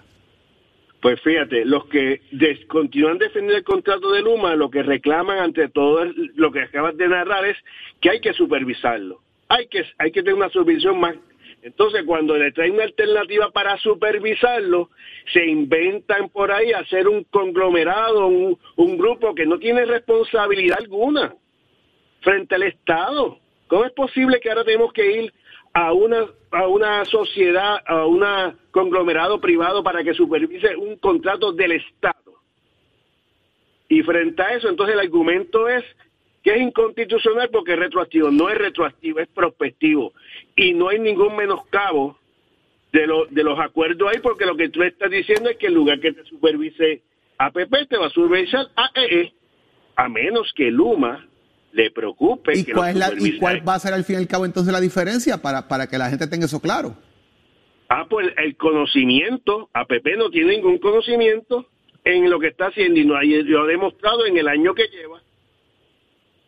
Pues fíjate, los que continúan defendiendo el contrato de Luma, lo que reclaman ante todo lo que acabas de narrar es que hay que supervisarlo. Hay que, hay que tener una supervisión más. Entonces, cuando le traen una alternativa para supervisarlo, se inventan por ahí hacer un conglomerado, un, un grupo que no tiene responsabilidad alguna frente al Estado. ¿Cómo es posible que ahora tenemos que ir a una a una sociedad, a un conglomerado privado para que supervise un contrato del Estado? Y frente a eso, entonces el argumento es que es inconstitucional porque es retroactivo. No es retroactivo, es prospectivo. Y no hay ningún menoscabo de, lo- de los acuerdos ahí porque lo que tú estás diciendo es que en lugar que te supervise APP, te va a supervisar AEE, a menos que Luma le preocupe ¿Y que cuál, lo es la- ¿Y cuál va a ser al fin y al cabo entonces la diferencia para, para que la gente tenga eso claro? Ah, pues el conocimiento, APP no tiene ningún conocimiento en lo que está haciendo y no hay- lo ha demostrado en el año que lleva.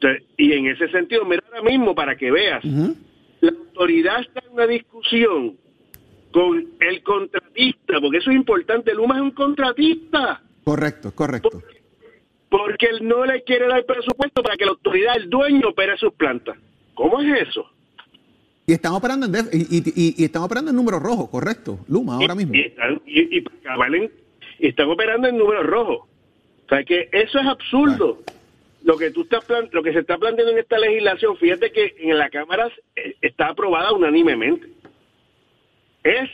Entonces, y en ese sentido, mira ahora mismo para que veas, la autoridad está en una discusión con el contratista, porque eso es importante, Luma es un contratista, Correcto, correcto. porque él no le quiere dar presupuesto para que la autoridad, el dueño, opere sus plantas. ¿Cómo es eso? Y están operando en def- y, y- están operando en números rojos, correcto. Luma, ahora mismo. Y, están, operando en números rojos. O sea que eso es absurdo. Lo que tú estás lo que se está planteando en esta legislación, fíjate que en la Cámara eh, está aprobada unánimemente. Es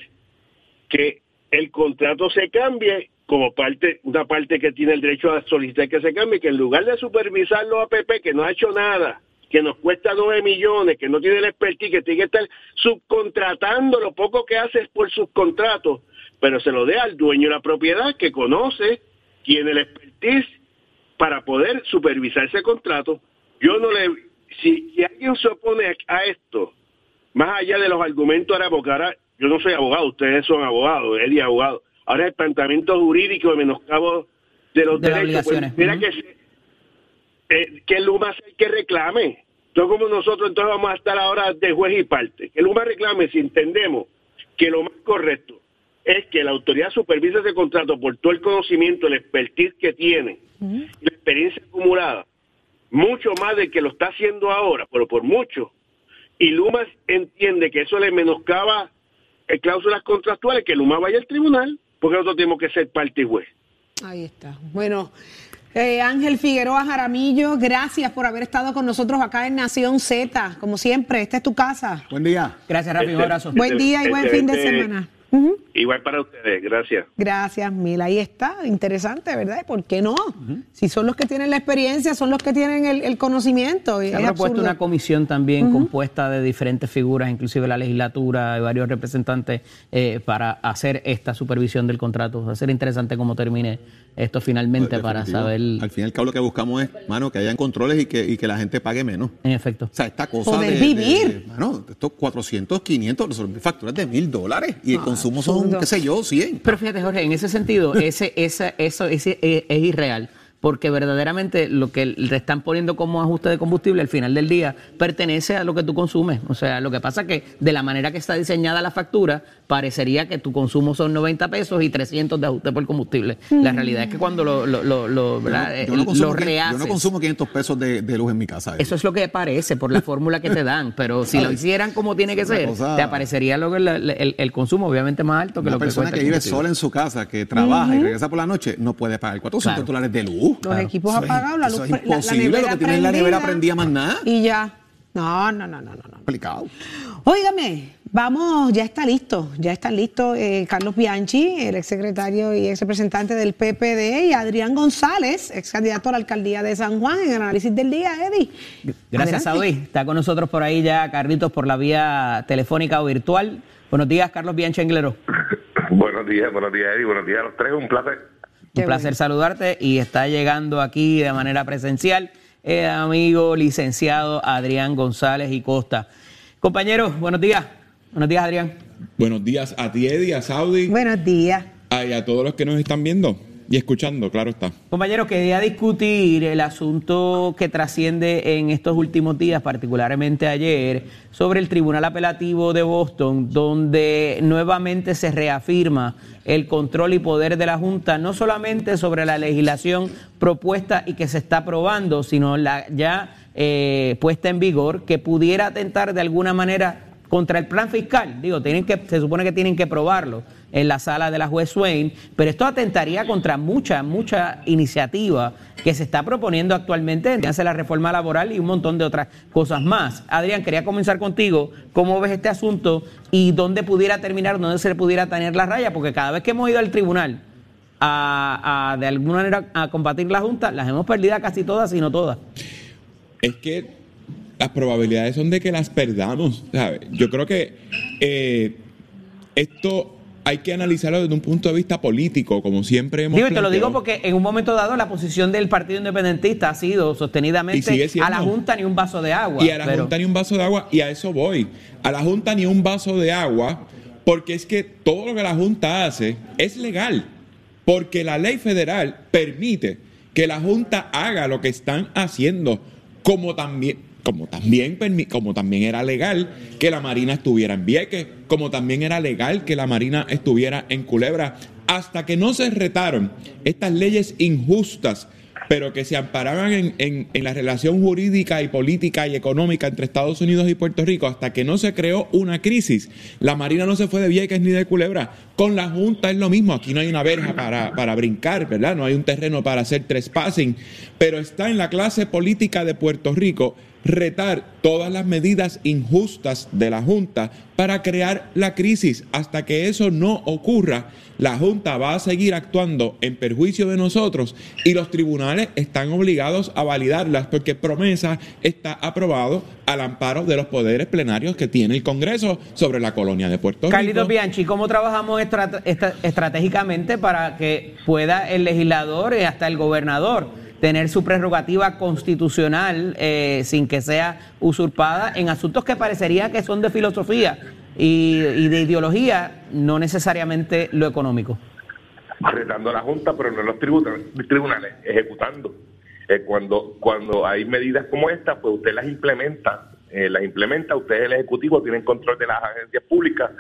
que el contrato se cambie como parte, una parte que tiene el derecho a solicitar que se cambie, que en lugar de supervisar los APP, que no ha hecho nada, que nos cuesta 9 millones, que no tiene el expertise, que tiene que estar subcontratando lo poco que hace es por subcontratos, pero se lo dé al dueño de la propiedad que conoce, tiene el expertise para poder supervisar ese contrato. Yo no le, si, alguien se opone a, esto, más allá de los argumentos ahora, porque ahora yo no soy abogado, ustedes son abogados, Eddie es abogado. Ahora el planteamiento jurídico de menoscabo de los De las derechos, pues, mira que eh, que Luma sea el que reclame. Entonces, como nosotros entonces vamos a estar ahora de juez y parte. Que Luma reclame si entendemos que lo más correcto es que la autoridad supervise ese contrato por todo el conocimiento, el expertise que tiene, la experiencia acumulada, mucho más de que lo está haciendo ahora, pero por mucho. Y Luma entiende que eso le menoscaba eh, cláusulas contractuales, que Luma vaya al tribunal, porque nosotros tenemos que ser parte y juez. Ahí está. Bueno, eh, Ángel Figueroa Jaramillo, gracias por haber estado con nosotros acá en Nación Z. Como siempre, esta es tu casa. Buen día. Gracias, Rafi. Un Este- abrazo. Buen día y buen fin de Excelente. Igual para ustedes, gracias. Gracias, Mil. Ahí está, interesante, ¿verdad? ¿Y ¿Por qué no? Si son los que tienen la experiencia, son los que tienen el, el conocimiento. Se es ha propuesto absurdo. una comisión también compuesta de diferentes figuras, inclusive la legislatura, y varios representantes, eh, para hacer esta supervisión del contrato. Va a ser interesante cómo termine esto finalmente para Definitivo. saber, Al fin y al cabo lo que buscamos es, mano, que hayan controles y que, y que la gente pague menos. en efecto. O sea, esta cosa Poder de, vivir. de- mano, estos 400, 500, resolver facturas de mil dólares y el Ah, consumo son, absurdo. qué sé yo, 100. Pero fíjate, Jorge, en ese sentido, ese, esa- eso ese es, es irreal. Porque verdaderamente lo que le están poniendo como ajuste de combustible al final del día pertenece a lo que tú consumes. O sea, lo que pasa es que de la manera que está diseñada la factura, parecería que tu consumo son 90 pesos y 300 de ajuste por combustible. La realidad es que cuando lo, lo, lo, lo- ¿verdad? Yo no, Eh, consumo, lo quin- yo no rehaces, consumo 500 pesos de, de luz en mi casa. eh. Eso es lo que parece por la fórmula que te dan, pero si lo hicieran como tiene que ser, cosa- te aparecería luego el, el- el consumo obviamente más alto que Una lo que persona que vive sola en su casa, que trabaja y regresa por la noche, no puede pagar 400 Claro. dólares de luz. Los equipos Eso es- apagados, la luz eso es la- la lo que tiene en la nevera prendida. prendía más nada. Y ya. No, no, no, no, no. no. Complicado. Óigame, vamos, ya está listo, ya está listo eh, Carlos Bianchi, el exsecretario y ex representante del PPD, y Adrián González, ex candidato a la alcaldía de San Juan, en el análisis del día, Eddie. Gracias, Adelante. Está con nosotros por ahí ya Carlitos por la vía telefónica o virtual. Buenos días, Carlos Bianchenglero. <laughs> Buenos días, buenos días, Eddie. Buenos días a los tres. Un placer. Qué Un placer bueno. saludarte y está llegando aquí de manera presencial el amigo licenciado Adrián González y Costa. Compañeros, buenos días. Buenos días, Adrián. Buenos días a ti, Eddie, a Saudi, Buenos días. y a todos los que nos están viendo y escuchando, claro está. Compañeros, quería discutir el asunto que trasciende en estos últimos días, particularmente ayer, sobre el Tribunal Apelativo de Boston, donde nuevamente se reafirma el control y poder de la Junta, no solamente sobre la legislación propuesta y que se está aprobando, sino la ya eh, puesta en vigor, que pudiera atentar de alguna manera contra el plan fiscal. Digo, tienen que, se supone que tienen que probarlo en la sala de la juez Swain, pero esto atentaría contra mucha, mucha iniciativa que se está proponiendo actualmente, hace la reforma laboral y un montón de otras cosas más. Adrián, quería comenzar contigo. ¿Cómo ves este asunto y dónde pudiera terminar, dónde se le pudiera tener la raya? Porque cada vez que hemos ido al tribunal a, a, de alguna manera a combatir la Junta, las hemos perdido casi todas, si no todas. Es que las probabilidades son de que las perdamos, ¿sabes? Yo creo que eh, esto hay que analizarlo desde un punto de vista político, como siempre hemos Digo, y te lo digo porque en un momento dado la posición del Partido Independentista ha sido sostenidamente a la Junta ni un vaso de agua. Y a la pero- Junta ni un vaso de agua, y a eso voy. A la Junta ni un vaso de agua, porque es que todo lo que la Junta hace es legal. Porque la ley federal permite que la Junta haga lo que están haciendo, como también, como también, como también era legal que la Marina estuviera en Vieques, como también era legal que la Marina estuviera en Culebra, hasta que no se retaron estas leyes injustas pero que se amparaban en, en- en la relación jurídica y política y económica entre Estados Unidos y Puerto Rico hasta que no se creó una crisis. La Marina no se fue de Vieques ni de Culebra. Con la Junta es lo mismo. Aquí no hay una verja para, para brincar, ¿verdad? No hay un terreno para hacer trespassing. Pero está en la clase política de Puerto Rico retar todas las medidas injustas de la Junta para crear la crisis. Hasta que eso no ocurra, la Junta va a seguir actuando en perjuicio de nosotros y los tribunales están obligados a validarlas porque promesa está aprobado al amparo de los poderes plenarios que tiene el Congreso sobre la colonia de Puerto Carlitos Rico. Bianchi, ¿cómo trabajamos estratégicamente para que pueda el legislador y hasta el gobernador tener su prerrogativa constitucional eh, sin que sea usurpada en asuntos que parecería que son de filosofía y, y de ideología, no necesariamente lo económico? retando a la Junta, pero no los tribunales, ejecutando. Eh, cuando, cuando hay medidas como esta, pues usted las implementa, eh, las implementa, usted el Ejecutivo, tienen control de las agencias públicas,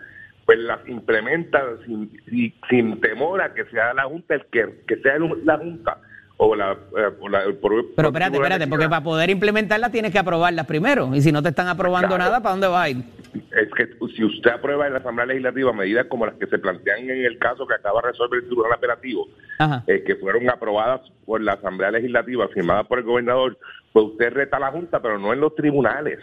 pues las implementa sin, sin, sin temor a que sea la Junta el que, que sea la Junta o la, eh, o la- propio Pero espérate, espérate, porque para poder implementarla tienes que aprobarlas primero. Y si no te están aprobando Claro. nada, ¿para dónde va a ir? es que si usted aprueba en la Asamblea Legislativa medidas como las que se plantean en el caso que acaba de resolver el Tribunal Apelativo, eh, que fueron aprobadas por la Asamblea Legislativa, firmadas por el gobernador, pues usted reta a la Junta, pero no en los tribunales.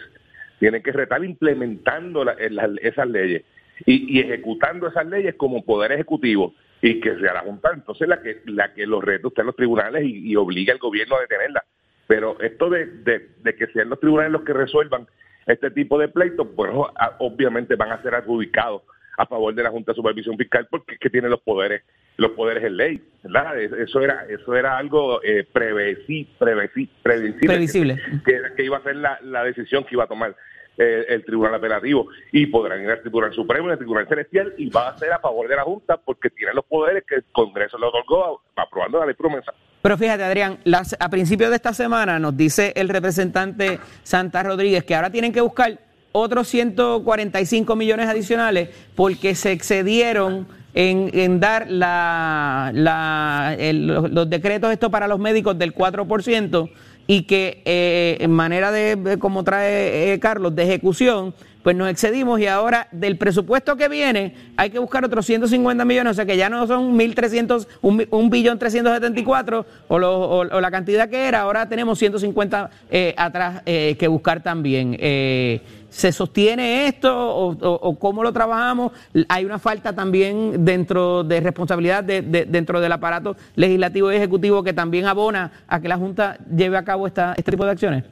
Tiene que retar implementando la- las- esas leyes. y, y ejecutando esas leyes como poder ejecutivo y que sea la Junta entonces la que la que los reta usted en los tribunales y, obliga al gobierno a detenerla. Pero esto de, de, de que sean los tribunales los que resuelvan este tipo de pleitos, pues obviamente van a ser adjudicados a favor de la Junta de Supervisión Fiscal porque es que tiene los poderes los poderes en ley, ¿verdad? Es- Eso era eso era algo eh, prevesi- prevesi- previsible, Previsible. Que, que iba a ser la, la decisión que iba a tomar eh, el Tribunal Apelativo y podrán ir al Tribunal Supremo y al Tribunal Celestial y va a ser a favor de la Junta porque tiene los poderes que el Congreso le otorgó aprobando la ley promesa. Pero fíjate, Adrián, las- a principios de esta semana nos dice el representante Santa Rodríguez que ahora tienen que buscar otros 145 millones adicionales porque se excedieron en, en dar la, la- los, decretos estos para los médicos del 4% y que eh, en manera de, como trae eh, Carlos, de ejecución, pues nos excedimos y ahora del presupuesto que viene hay que buscar otros 150 millones, o sea que ya no son 1.300, un, un billón 374 o, lo- o- o la cantidad que era, ahora tenemos 150 eh, atrás eh, que buscar también. ¿Se sostiene esto o, cómo lo trabajamos? Hay una falta también dentro de responsabilidad de- de- dentro del aparato legislativo y ejecutivo que también abona a que la Junta lleve a cabo esta, este tipo de acciones.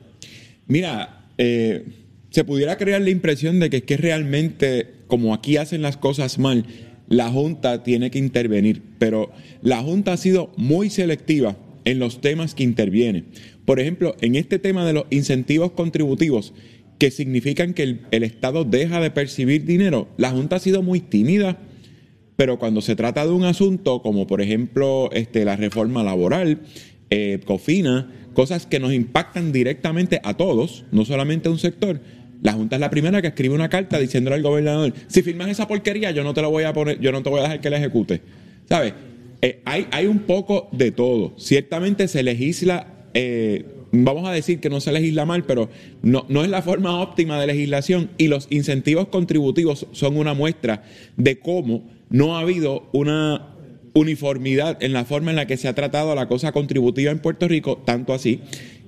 Mira, eh, se pudiera crear la impresión de que es que realmente, como aquí hacen las cosas mal, la Junta tiene que intervenir, pero la Junta ha sido muy selectiva en los temas que interviene. Por ejemplo, en este tema de los incentivos contributivos, que significan que el, el Estado deja de percibir dinero, la Junta ha sido muy tímida pero cuando se trata de un asunto como por ejemplo este, la reforma laboral, eh, COFINA, cosas que nos impactan directamente a todos, no solamente a un sector, la Junta es la primera que escribe una carta diciéndole al gobernador, si firmas esa porquería yo no te lo voy a poner, yo no te voy a dejar que la ejecute. ¿Sabes? Eh, hay, hay un poco de todo. Ciertamente se legisla, eh, vamos a decir que no se legisla mal, pero no, no es la forma óptima de legislación y los incentivos contributivos son una muestra de cómo no ha habido una uniformidad en la forma en la que se ha tratado la cosa contributiva en Puerto Rico, tanto así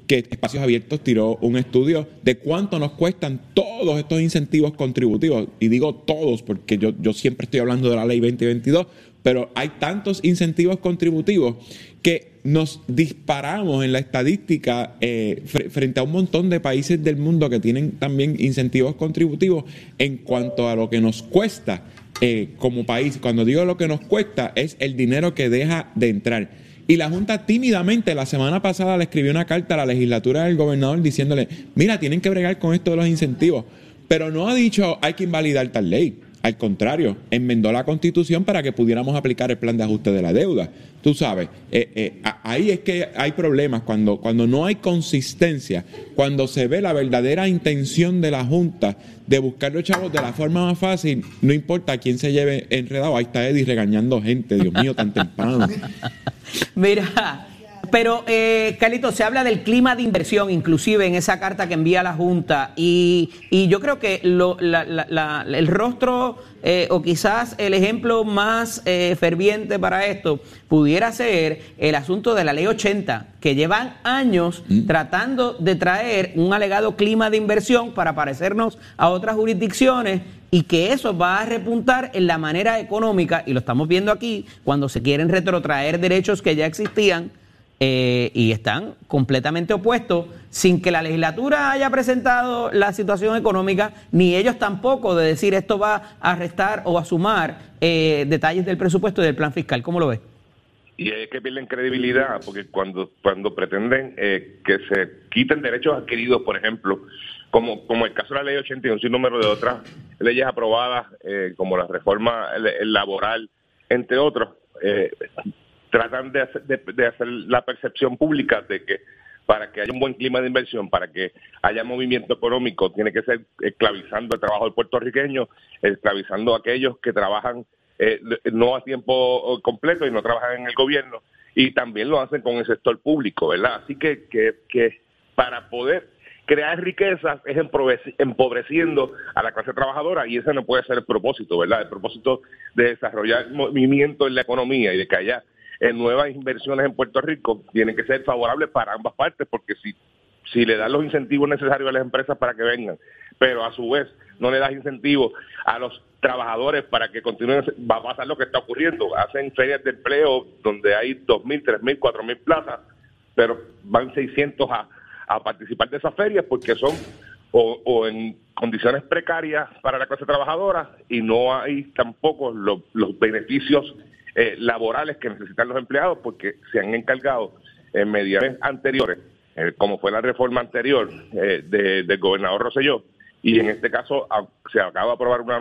que Espacios Abiertos tiró un estudio de cuánto nos cuestan todos estos incentivos contributivos. Y digo todos porque yo, yo siempre estoy hablando de la ley 2022, pero hay tantos incentivos contributivos que nos disparamos en la estadística eh, fre- frente a un montón de países del mundo que tienen también incentivos contributivos en cuanto a lo que nos cuesta eh, como país. Cuando digo lo que nos cuesta es el dinero que deja de entrar. Y la Junta tímidamente la semana pasada le escribió una carta a la legislatura del gobernador diciéndole, mira, tienen que bregar con esto de los incentivos. Pero no ha dicho hay que invalidar tal ley. Al contrario, enmendó la constitución para que pudiéramos aplicar el plan de ajuste de la deuda. Tú sabes, eh, eh, ahí es que hay problemas cuando, cuando no hay consistencia, cuando se ve la verdadera intención de la Junta de buscar los chavos de la forma más fácil, no importa quién se lleve enredado. Ahí está Eddie regañando gente, Dios mío, tan temprano. <laughs> Mira, pero eh, Carlito, se habla del clima de inversión, inclusive en esa carta que envía la Junta, y, y yo creo que lo- la- la- la- el rostro eh, o quizás el ejemplo más eh, ferviente para esto pudiera ser el asunto de la ley 80, que llevan años tratando de traer un alegado clima de inversión para parecernos a otras jurisdicciones y que eso va a repuntar en la manera económica, y lo estamos viendo aquí, cuando se quieren retrotraer derechos que ya existían eh, y están completamente opuestos, sin que la legislatura haya presentado la situación económica, ni ellos tampoco de decir esto va a restar o a sumar eh, detalles del presupuesto y del plan fiscal. ¿Cómo lo ves? y es que pierden credibilidad porque cuando cuando pretenden eh, que se quiten derechos adquiridos, por ejemplo, como como el caso de la ley 80 y un sinnúmero de otras leyes aprobadas, eh, como la reforma laboral, entre otros, eh, tratan de hacer, la percepción pública de que para que haya un buen clima de inversión, para que haya movimiento económico, tiene que ser esclavizando el trabajo del puertorriqueño, esclavizando a aquellos que trabajan eh, no a tiempo completo y no trabajan en el gobierno, y también lo hacen con el sector público, ¿verdad? Así que, que, que para poder crear riquezas es empobreci- empobreciendo a la clase trabajadora y ese no puede ser el propósito, ¿verdad? El propósito de desarrollar movimiento en la economía y de que haya eh, nuevas inversiones en Puerto Rico tienen que ser favorables para ambas partes, porque si si le das los incentivos necesarios a las empresas para que vengan, pero a su vez no le das incentivos a los trabajadores para que continúen, va a pasar lo que está ocurriendo. Hacen ferias de empleo donde hay 2.000, 3.000, 4.000 plazas, pero van 600 a, a participar de esas ferias porque son o, o en condiciones precarias para la clase trabajadora y no hay tampoco los, los beneficios eh, laborales que necesitan los empleados porque se han encargado en medidas anteriores, eh, como fue la reforma anterior eh, de- del gobernador Rosselló, y en este caso se acaba de aprobar una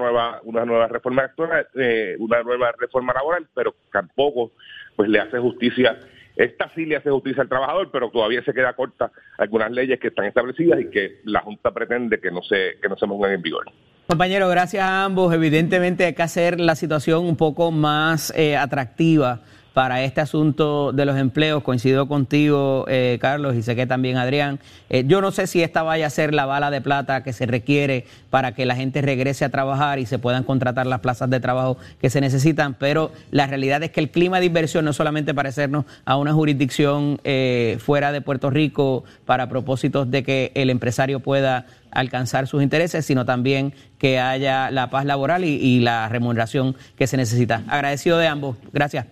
nueva reforma eh, una nueva reforma laboral, pero tampoco pues le hace justicia esta sí le hace justicia al trabajador, pero todavía se queda corta algunas leyes que están establecidas y que la Junta pretende que no se que no se pongan en vigor. Compañero, gracias a ambos. Evidentemente hay que hacer la situación un poco más eh, atractiva para este asunto de los empleos. Coincido contigo, eh, Carlos, y sé que también Adrián. Eh, yo no sé si esta vaya a ser la bala de plata que se requiere para que la gente regrese a trabajar y se puedan contratar las plazas de trabajo que se necesitan, pero la realidad es que el clima de inversión no solamente parecernos a una jurisdicción eh, fuera de Puerto Rico para propósitos de que el empresario pueda alcanzar sus intereses, sino también que haya la paz laboral y, y la remuneración que se necesita. Agradecido de ambos. Gracias.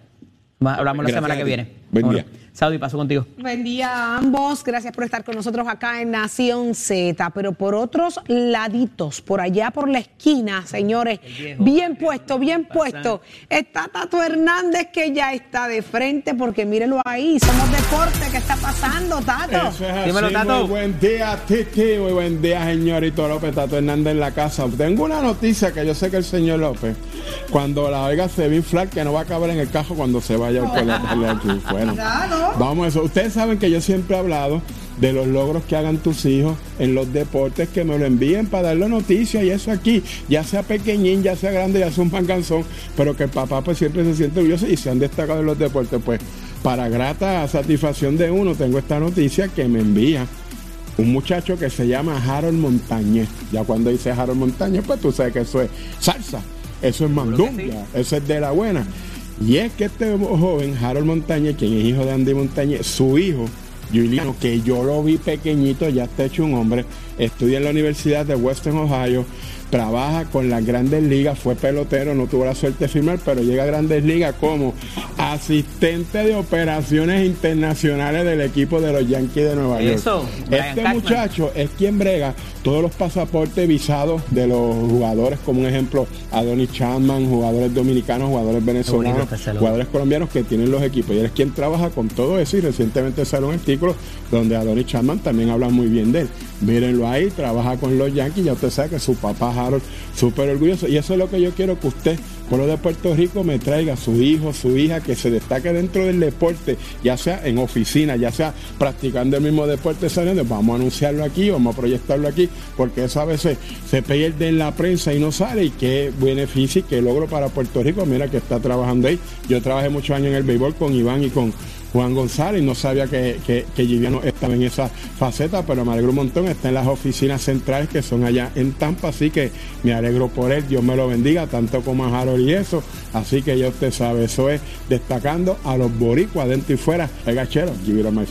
Hablamos la semana que viene. Buen día. Saudi, paso contigo. Buen día a ambos. Gracias por estar con nosotros acá en Nación Z. Pero por otros laditos, por allá por la esquina, señores, bien puesto, bien puesto. Está Tato Hernández que ya está de frente porque mírenlo ahí. Somos deporte. ¿Qué está pasando, Tato? Eso es así, Muy buen día, Titi. Muy buen día, señorito López. Tato Hernández en la casa. Tengo una noticia que yo sé que el señor López, cuando la oiga se va a inflar, que no va a caber en el cajo cuando se vaya el <laughs> pelotero aquí. Bueno, vamos a eso. Ustedes saben que yo siempre he hablado de los logros que hagan tus hijos en los deportes, que me lo envíen para darle noticias y eso aquí, ya sea pequeñín, ya sea grande, ya sea un pancanzón, pero que el papá pues siempre se siente orgulloso y se han destacado en los deportes. Pues para grata satisfacción de uno, tengo esta noticia que me envía un muchacho que se llama Harold Montañez. Ya cuando dice Harold Montañez, pues tú sabes que eso es salsa, eso es mandunga, eso es de la buena. Y es que este joven, Harold Montañez, quien es hijo de Andy Montañez, su hijo, Juliano, que yo lo vi pequeñito, ya está hecho un hombre, estudia en la Universidad de Western Ohio, trabaja con las grandes ligas, fue pelotero, no tuvo la suerte de firmar, pero llega a grandes ligas como asistente de operaciones internacionales del equipo de los Yankees de Nueva York. Eso, este Cashman. muchacho es quien brega todos los pasaportes visados de los jugadores, como un ejemplo, Adonis Chapman, jugadores dominicanos, jugadores venezolanos, este jugadores colombianos que tienen los equipos. Y él es quien trabaja con todo eso y recientemente salió un artículo donde Adonis Chapman también habla muy bien de él. Mírenlo ahí, trabaja con los Yankees, ya usted sabe que su papá Harold, súper orgulloso. Y eso es lo que yo quiero que usted, pueblo de Puerto Rico, me traiga su hijo, su hija, que se destaque dentro del deporte, ya sea en oficina, ya sea practicando el mismo deporte saliendo, vamos a anunciarlo aquí, vamos a proyectarlo aquí, porque eso a veces se pierde en la prensa y no sale, y qué beneficio y qué logro para Puerto Rico, mira que está trabajando ahí. Yo trabajé muchos años en el béisbol con Iván y con Juan González, no sabía que, que, que Giviano estaba en esa faceta, pero me alegro un montón, está en las oficinas centrales que son allá en Tampa, así que me alegro por él, Dios me lo bendiga, tanto como a Harold y eso, así que ya usted sabe, eso es destacando a los boricuas dentro y fuera, el gachero, Giviano my.